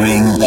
ring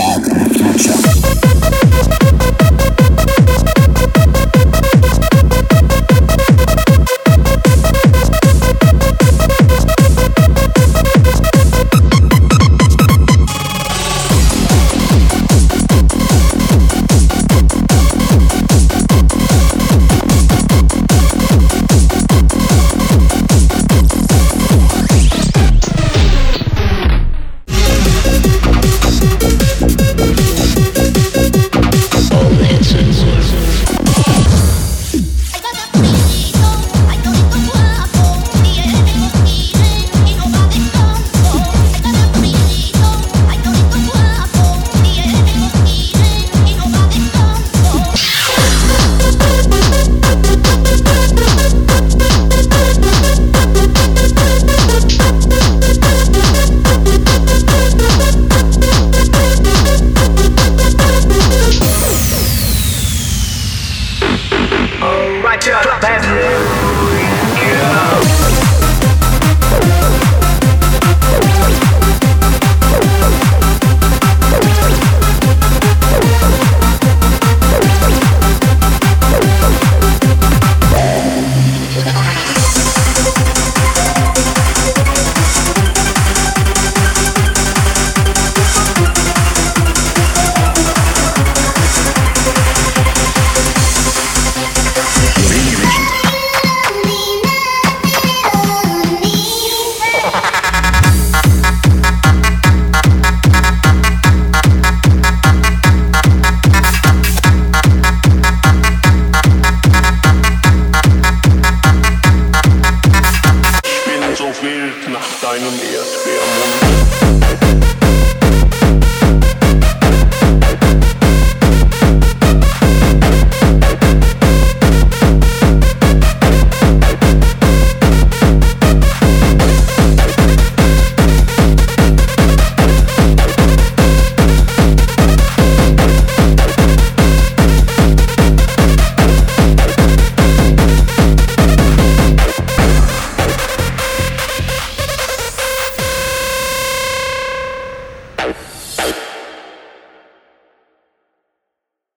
nach deinem Erdbeermund. Bye.